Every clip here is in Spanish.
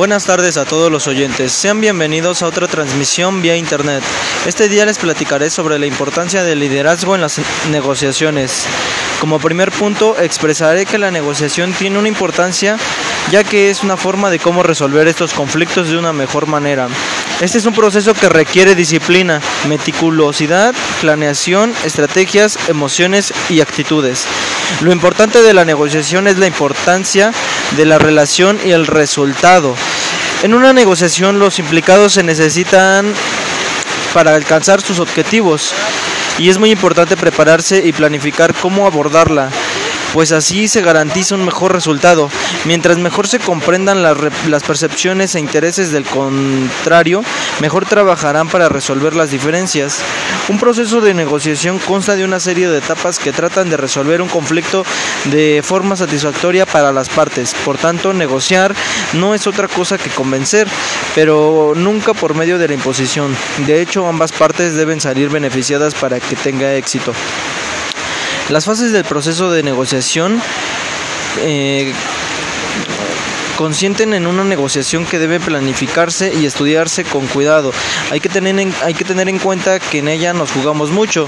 Buenas tardes a todos los oyentes. Sean bienvenidos a otra transmisión vía internet. Este día les platicaré sobre la importancia del liderazgo en las negociaciones. Como primer punto, expresaré que la negociación tiene una importancia ya que es una forma de cómo resolver estos conflictos de una mejor manera. Este es un proceso que requiere disciplina, meticulosidad, planeación, estrategias, emociones y actitudes. Lo importante de la negociación es la importancia de la relación y el resultado. En una negociación los implicados se necesitan para alcanzar sus objetivos y es muy importante prepararse y planificar cómo abordarla pues así se garantiza un mejor resultado. Mientras mejor se comprendan las, percepciones e intereses del contrario, mejor trabajarán para resolver las diferencias. Un proceso de negociación consta de una serie de etapas que tratan de resolver un conflicto de forma satisfactoria para las partes. Por tanto, negociar no es otra cosa que convencer, pero nunca por medio de la imposición. De hecho, ambas partes deben salir beneficiadas para que tenga éxito. Las fases del proceso de negociación eh, consienten en una negociación que debe planificarse y estudiarse con cuidado. Hay que, tener en, hay que tener en cuenta que en ella nos jugamos mucho.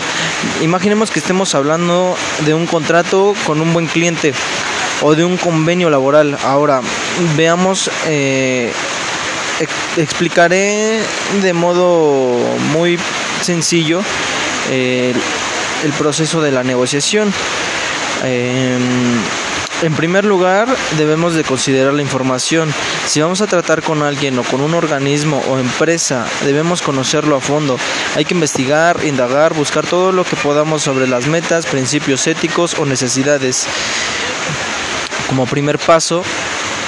Imaginemos que estemos hablando de un contrato con un buen cliente o de un convenio laboral. Ahora, veamos, eh, explicaré de modo muy sencillo. Eh, el proceso de la negociación. Em, en primer lugar, debemos de considerar la información. Si vamos a tratar con alguien o con un organismo o empresa, debemos conocerlo a fondo. Hay que investigar, indagar, buscar todo lo que podamos sobre las metas, principios éticos o necesidades. Como primer paso,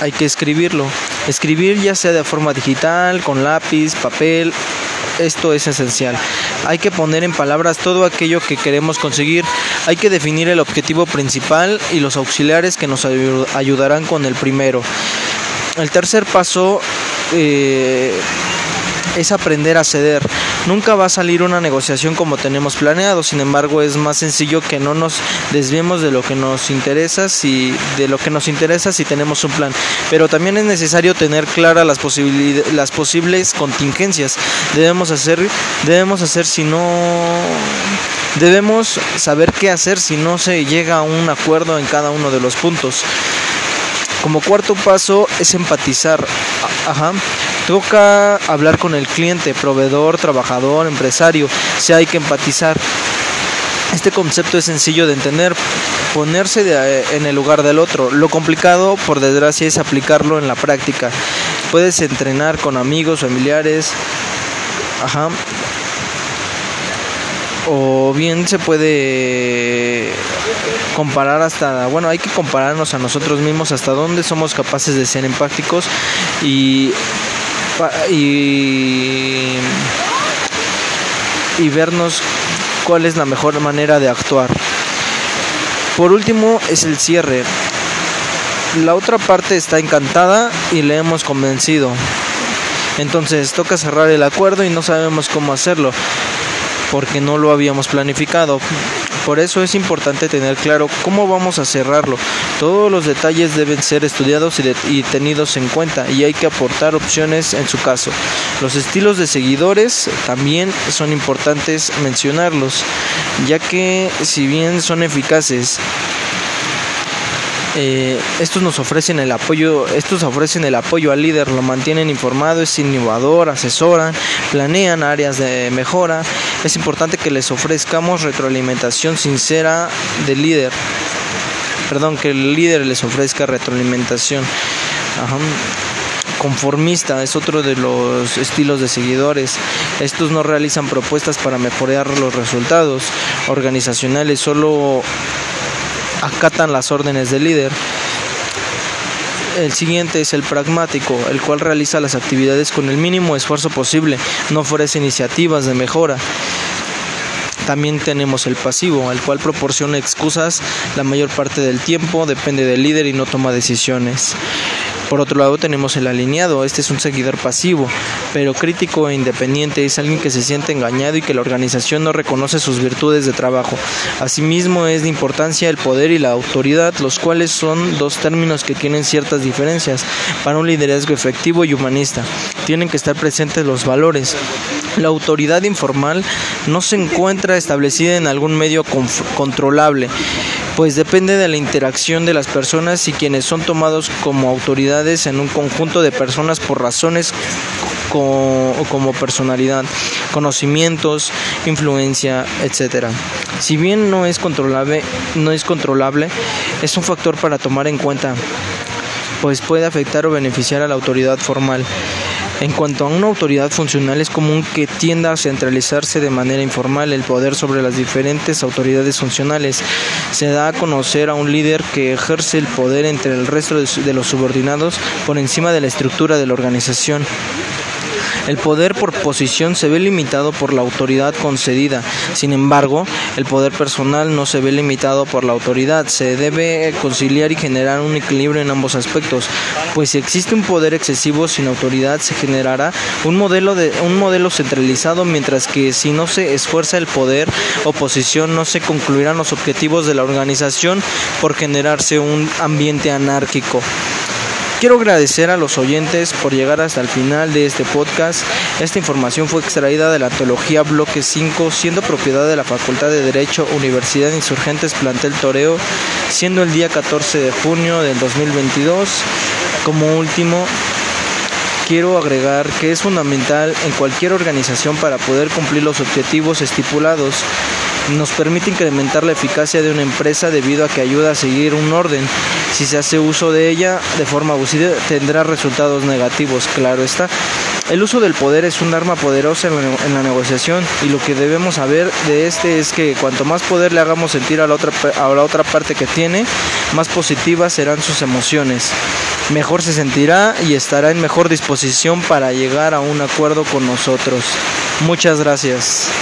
hay que escribirlo. Escribir ya sea de forma digital, con lápiz, papel esto es esencial. Hay que poner en palabras todo aquello que queremos conseguir. Hay que definir el objetivo principal y los auxiliares que nos ayudarán con el primero. El tercer paso eh, es aprender a ceder. Nunca va a salir una negociación como tenemos planeado, sin embargo es más sencillo que no nos desviemos de lo que nos interesa si de lo que nos interesa si tenemos un plan. Pero también es necesario tener claras las las posibles contingencias. Debemos hacer debemos hacer si no debemos saber qué hacer si no se llega a un acuerdo en cada uno de los puntos. Como cuarto paso es empatizar. Ajá. Toca hablar con el cliente, proveedor, trabajador, empresario. Si hay que empatizar. Este concepto es sencillo de entender, ponerse en el lugar del otro. Lo complicado, por desgracia, es aplicarlo en la práctica. Puedes entrenar con amigos, familiares, ajá. O bien se puede comparar hasta, bueno, hay que compararnos a nosotros mismos hasta dónde somos capaces de ser empáticos y y, y vernos cuál es la mejor manera de actuar. Por último es el cierre. La otra parte está encantada y le hemos convencido. Entonces toca cerrar el acuerdo y no sabemos cómo hacerlo porque no lo habíamos planificado. Por eso es importante tener claro cómo vamos a cerrarlo. Todos los detalles deben ser estudiados y, tenidos en cuenta y hay que aportar opciones en su caso. Los estilos de seguidores también son importantes mencionarlos, ya que si bien son eficaces, eh, estos nos ofrecen el apoyo, estos ofrecen el apoyo al líder, lo mantienen informado, es innovador, asesoran, planean áreas de mejora. Es importante que les ofrezcamos retroalimentación sincera del líder. Perdón, que el líder les ofrezca retroalimentación. Conformista es otro de los estilos de seguidores. Estos no realizan propuestas para mejorar los resultados organizacionales, solo acatan las órdenes del líder. El siguiente es el pragmático, el cual realiza las actividades con el mínimo esfuerzo posible, no ofrece iniciativas de mejora. También tenemos el pasivo, el cual proporciona excusas la mayor parte del tiempo, depende del líder y no toma decisiones. Por otro lado tenemos el alineado, este es un seguidor pasivo, pero crítico e independiente, es alguien que se siente engañado y que la organización no reconoce sus virtudes de trabajo. Asimismo es de importancia el poder y la autoridad, los cuales son dos términos que tienen ciertas diferencias para un liderazgo efectivo y humanista. Tienen que estar presentes los valores. La autoridad informal no se encuentra establecida en algún medio controlable pues depende de la interacción de las personas y quienes son tomados como autoridades en un conjunto de personas por razones como personalidad, conocimientos, influencia, etcétera. Si bien no es controlable, no es controlable, es un factor para tomar en cuenta, pues puede afectar o beneficiar a la autoridad formal. En cuanto a una autoridad funcional, es común que tienda a centralizarse de manera informal el poder sobre las diferentes autoridades funcionales. Se da a conocer a un líder que ejerce el poder entre el resto de los subordinados por encima de la estructura de la organización. El poder por posición se ve limitado por la autoridad concedida. Sin embargo, el poder personal no se ve limitado por la autoridad. Se debe conciliar y generar un equilibrio en ambos aspectos, pues si existe un poder excesivo sin autoridad se generará un modelo de un modelo centralizado, mientras que si no se esfuerza el poder o posición no se concluirán los objetivos de la organización por generarse un ambiente anárquico. Quiero agradecer a los oyentes por llegar hasta el final de este podcast. Esta información fue extraída de la antología Bloque 5, siendo propiedad de la Facultad de Derecho, Universidad Insurgentes Plantel Toreo, siendo el día 14 de junio del 2022. Como último, quiero agregar que es fundamental en cualquier organización para poder cumplir los objetivos estipulados nos permite incrementar la eficacia de una empresa debido a que ayuda a seguir un orden. Si se hace uso de ella de forma abusiva tendrá resultados negativos, claro está. El uso del poder es un arma poderosa en la negociación y lo que debemos saber de este es que cuanto más poder le hagamos sentir a la otra, a la otra parte que tiene, más positivas serán sus emociones. Mejor se sentirá y estará en mejor disposición para llegar a un acuerdo con nosotros. Muchas gracias.